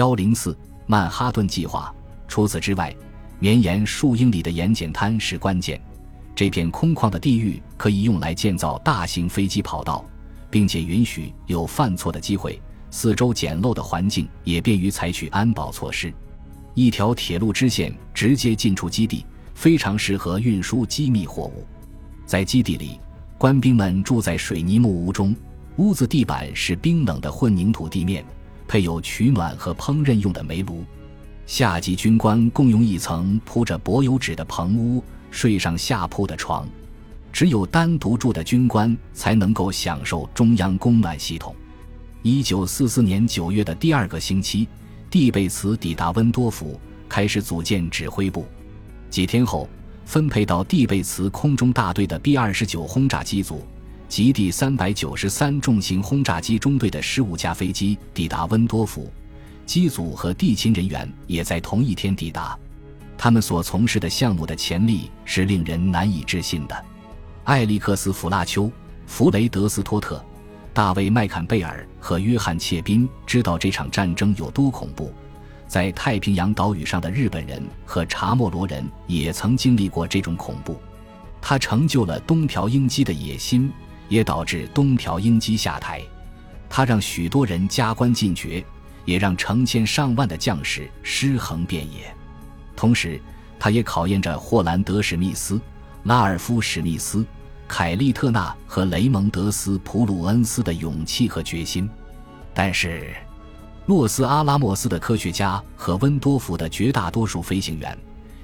幺零四曼哈顿计划。除此之外，绵延数英里的盐碱滩是关键。这片空旷的地域可以用来建造大型飞机跑道，并且允许有犯错的机会。四周简陋的环境也便于采取安保措施。一条铁路支线直接进出基地，非常适合运输机密货物。在基地里，官兵们住在水泥木屋中，屋子地板是冰冷的混凝土地面，配有取暖和烹饪用的煤炉。下级军官共用一层铺着柏油纸的棚屋，睡上下铺的床。只有单独住的军官才能够享受中央供暖系统。一九四四年九月的第二个星期，蒂贝茨抵达温多夫，开始组建指挥部。几天后，分配到蒂贝茨空中大队的 B 二十九轰炸机组及第三百九十三重型轰炸机中队的十五架飞机抵达温多夫，机组和地勤人员也在同一天抵达。他们所从事的项目的潜力是令人难以置信的。艾利克斯·弗拉丘、弗雷德斯托特。大卫·麦坎贝尔和约翰·切宾知道这场战争有多恐怖，在太平洋岛屿上的日本人和查莫罗人也曾经历过这种恐怖。他成就了东条英机的野心，也导致东条英机下台。他让许多人加官进爵，也让成千上万的将士尸横遍野。同时，他也考验着霍兰德·史密斯、拉尔夫·史密斯。凯利特纳和雷蒙德斯普鲁恩斯的勇气和决心，但是，洛斯阿拉莫斯的科学家和温多夫的绝大多数飞行员、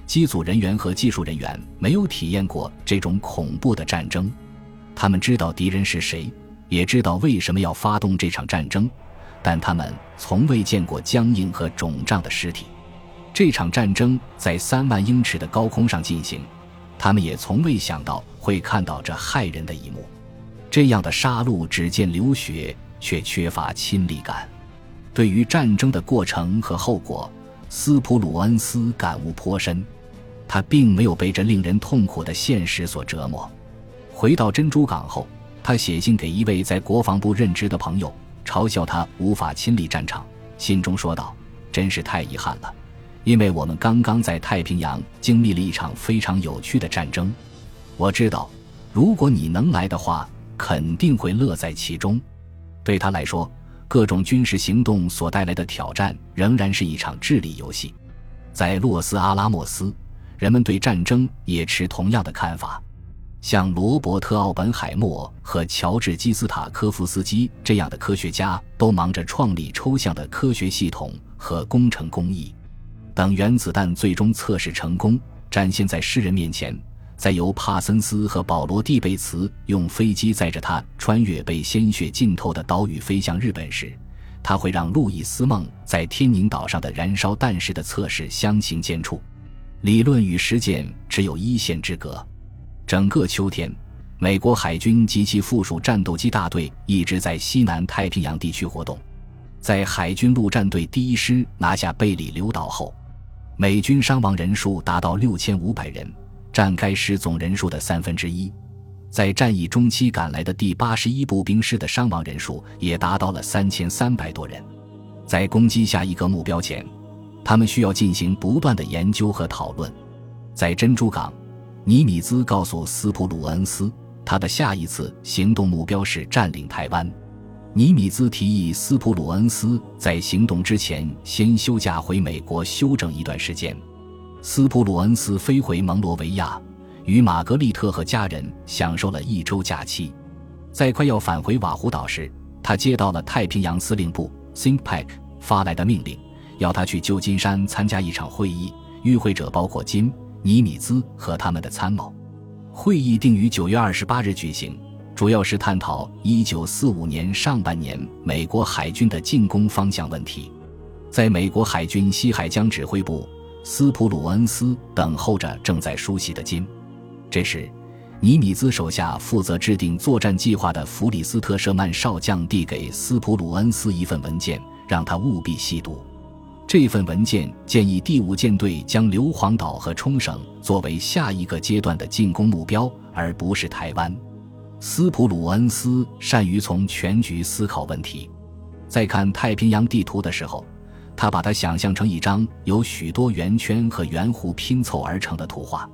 机组人员和技术人员没有体验过这种恐怖的战争。他们知道敌人是谁，也知道为什么要发动这场战争，但他们从未见过僵硬和肿胀的尸体。这场战争在三万英尺的高空上进行。他们也从未想到会看到这骇人的一幕，这样的杀戮只见流血，却缺乏亲历感。对于战争的过程和后果，斯普鲁恩斯感悟颇深。他并没有被这令人痛苦的现实所折磨。回到珍珠港后，他写信给一位在国防部任职的朋友，嘲笑他无法亲历战场。信中说道：“真是太遗憾了。”因为我们刚刚在太平洋经历了一场非常有趣的战争，我知道，如果你能来的话，肯定会乐在其中。对他来说，各种军事行动所带来的挑战仍然是一场智力游戏。在洛斯阿拉莫斯，人们对战争也持同样的看法。像罗伯特·奥本海默和乔治·基斯塔科夫斯基这样的科学家，都忙着创立抽象的科学系统和工程工艺。等原子弹最终测试成功，展现在世人面前，再由帕森斯和保罗·蒂贝茨用飞机载着他穿越被鲜血浸透的岛屿飞向日本时，他会让路易斯·梦在天宁岛上的燃烧弹式的测试相形见绌。理论与实践只有一线之隔。整个秋天，美国海军及其附属战斗机大队一直在西南太平洋地区活动。在海军陆战队第一师拿下贝里流岛后，美军伤亡人数达到六千五百人，占该师总人数的三分之一。在战役中期赶来的第八十一步兵师的伤亡人数也达到了三千三百多人。在攻击下一个目标前，他们需要进行不断的研究和讨论。在珍珠港，尼米兹告诉斯普鲁恩斯，他的下一次行动目标是占领台湾。尼米兹提议斯普鲁恩斯在行动之前先休假回美国休整一段时间。斯普鲁恩斯飞回蒙罗维亚，与玛格丽特和家人享受了一周假期。在快要返回瓦胡岛时，他接到了太平洋司令部 （ThinkPack） 发来的命令，要他去旧金山参加一场会议。与会者包括金、尼米兹和他们的参谋。会议定于九月二十八日举行。主要是探讨1945年上半年美国海军的进攻方向问题。在美国海军西海江指挥部，斯普鲁恩斯等候着正在梳洗的金。这时，尼米兹手下负责制定作战计划的弗里斯特舍曼少将递给斯普鲁恩斯一份文件，让他务必细读。这份文件建议第五舰队将硫磺岛和冲绳作为下一个阶段的进攻目标，而不是台湾。斯普鲁恩斯善于从全局思考问题，在看太平洋地图的时候，他把它想象成一张由许多圆圈和圆弧拼凑而成的图画，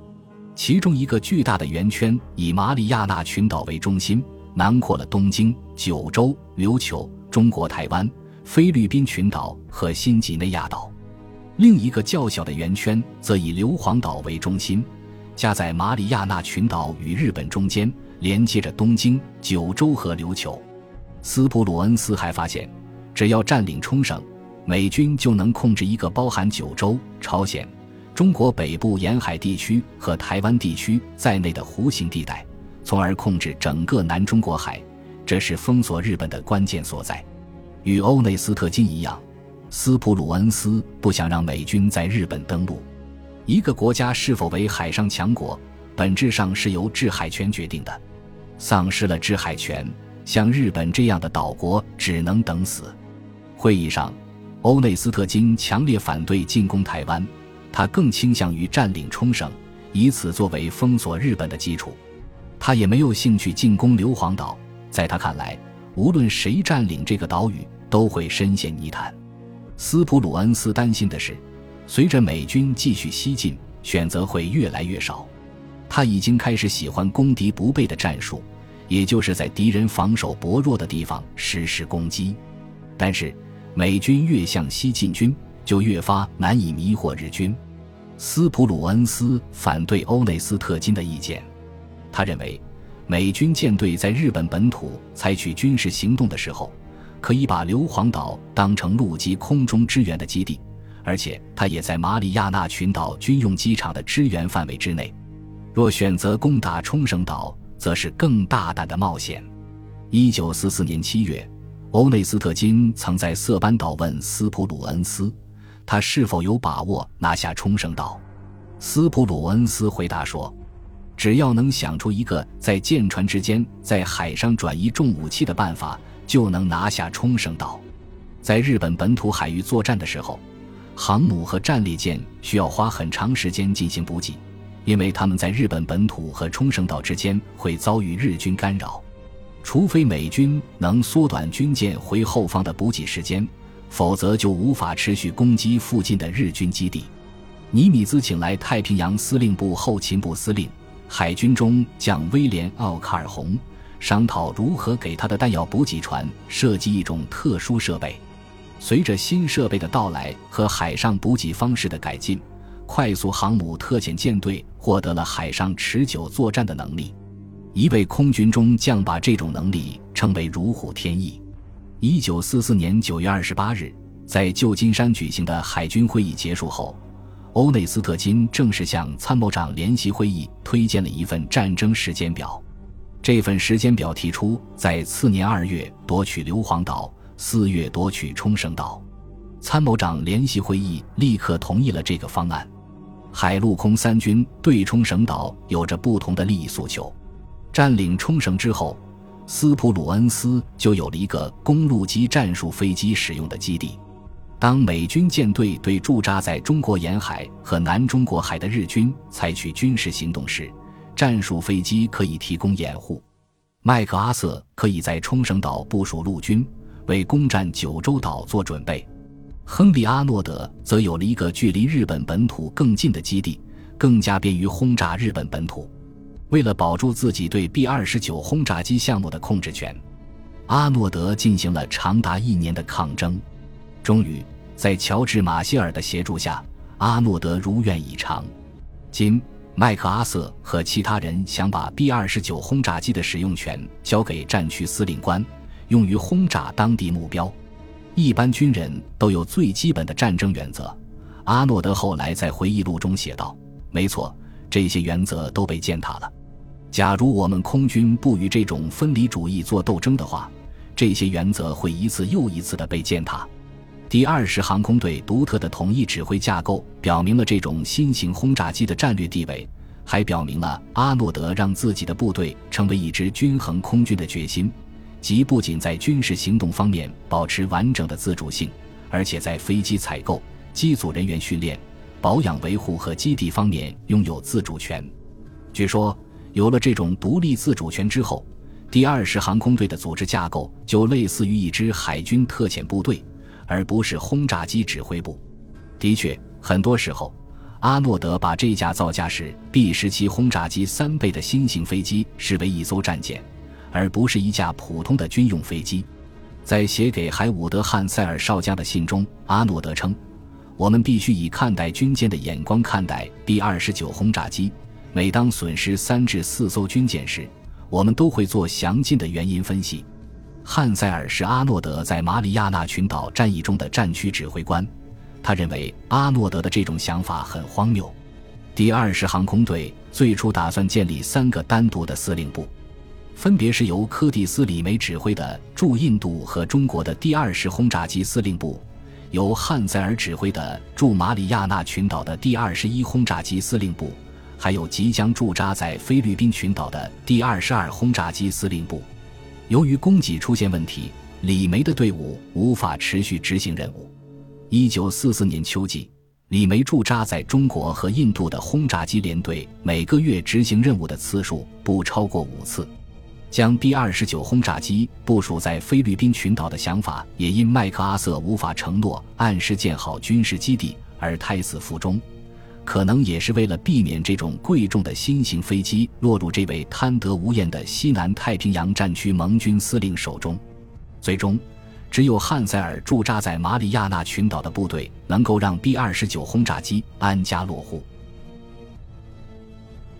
其中一个巨大的圆圈以马里亚纳群岛为中心，囊括了东京、九州、琉球、中国台湾、菲律宾群岛和新几内亚岛；另一个较小的圆圈则以硫磺岛为中心，夹在马里亚纳群岛与日本中间，连接着东京、九州和琉球。斯普鲁恩斯还发现，只要占领冲绳。美军就能控制一个包含九州、朝鲜、中国北部沿海地区和台湾地区在内的弧形地带，从而控制整个南中国海。这是封锁日本的关键所在。与欧内斯特金一样，斯普鲁恩斯不想让美军在日本登陆。一个国家是否为海上强国，本质上是由制海权决定的。丧失了制海权，像日本这样的岛国只能等死。会议上。欧内斯特金强烈反对进攻台湾，他更倾向于占领冲绳，以此作为封锁日本的基础。他也没有兴趣进攻硫磺岛，在他看来，无论谁占领这个岛屿，都会深陷泥潭。斯普鲁恩斯担心的是，随着美军继续西进，选择会越来越少。他已经开始喜欢攻敌不备的战术，也就是在敌人防守薄弱的地方实施攻击，但是。美军越向西进军，就越发难以迷惑日军。斯普鲁恩斯反对欧内斯特金的意见，他认为，美军舰队在日本本土采取军事行动的时候，可以把硫磺岛当成陆基空中支援的基地，而且它也在马里亚纳群岛军用机场的支援范围之内。若选择攻打冲绳岛，则是更大胆的冒险。一九四四年七月。欧内斯特金曾在色班岛问斯普鲁恩斯，他是否有把握拿下冲绳岛。斯普鲁恩斯回答说：“只要能想出一个在舰船之间在海上转移重武器的办法，就能拿下冲绳岛。”在日本本土海域作战的时候，航母和战列舰需要花很长时间进行补给，因为他们在日本本土和冲绳岛之间会遭遇日军干扰。除非美军能缩短军舰回后方的补给时间，否则就无法持续攻击附近的日军基地。尼米兹请来太平洋司令部后勤部司令、海军中将威廉·奥卡尔洪，商讨如何给他的弹药补给船设计一种特殊设备。随着新设备的到来和海上补给方式的改进，快速航母特遣舰队获得了海上持久作战的能力。一位空军中将把这种能力称为如虎添翼。一九四四年九月二十八日，在旧金山举行的海军会议结束后，欧内斯特金正式向参谋长联席会议推荐了一份战争时间表。这份时间表提出，在次年二月夺取硫磺岛，四月夺取冲绳岛。参谋长联席会议立刻同意了这个方案。海陆空三军对冲绳岛有着不同的利益诉求。占领冲绳之后，斯普鲁恩斯就有了一个公路机战术飞机使用的基地。当美军舰队对驻扎在中国沿海和南中国海的日军采取军事行动时，战术飞机可以提供掩护。麦克阿瑟可以在冲绳岛部署陆军，为攻占九州岛做准备。亨利·阿诺德则有了一个距离日本本土更近的基地，更加便于轰炸日本本土。为了保住自己对 B 二十九轰炸机项目的控制权，阿诺德进行了长达一年的抗争。终于，在乔治·马歇尔的协助下，阿诺德如愿以偿。今，麦克阿瑟和其他人想把 B 二十九轰炸机的使用权交给战区司令官，用于轰炸当地目标。一般军人都有最基本的战争原则。阿诺德后来在回忆录中写道：“没错，这些原则都被践踏了。”假如我们空军不与这种分离主义做斗争的话，这些原则会一次又一次的被践踏。第二十航空队独特的统一指挥架构表明了这种新型轰炸机的战略地位，还表明了阿诺德让自己的部队成为一支均衡空军的决心，即不仅在军事行动方面保持完整的自主性，而且在飞机采购、机组人员训练、保养维护和基地方面拥有自主权。据说。有了这种独立自主权之后，第二十航空队的组织架构就类似于一支海军特遣部队，而不是轰炸机指挥部。的确，很多时候，阿诺德把这架造价是 B 十七轰炸机三倍的新型飞机视为一艘战舰，而不是一架普通的军用飞机。在写给海伍德·汉塞尔少将的信中，阿诺德称：“我们必须以看待军舰的眼光看待 B 二十九轰炸机。每当损失三至四艘军舰时，我们都会做详尽的原因分析。”汉塞尔是阿诺德在马里亚纳群岛战役中的战区指挥官。他认为阿诺德的这种想法很荒谬。第二十航空队最初打算建立三个单独的司令部，分别是由柯蒂斯·李梅指挥的驻印度和中国的第二十轰炸机司令部，由汉塞尔指挥的驻马里亚纳群岛的第二十一轰炸机司令部，还有即将驻扎在菲律宾群岛的第二十二轰炸机司令部。由于供给出现问题，李梅的队伍无法持续执行任务。一九四四年秋季，李梅驻扎在中国和印度的轰炸机联队每个月执行任务的次数不超过五次。将 B 二十九轰炸机部署在菲律宾群岛的想法，也因麦克阿瑟无法承诺按时建好军事基地而胎死腹中。可能也是为了避免这种贵重的新型飞机落入这位贪得无厌的西南太平洋战区盟军司令手中。最终。只有汉塞尔驻扎在马里亚纳群岛的部队能够让 B 二十九轰炸机安家落户。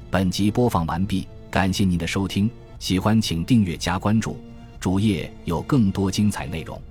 本集播放完毕，感谢您的收听，喜欢请订阅加关注，主页有更多精彩内容。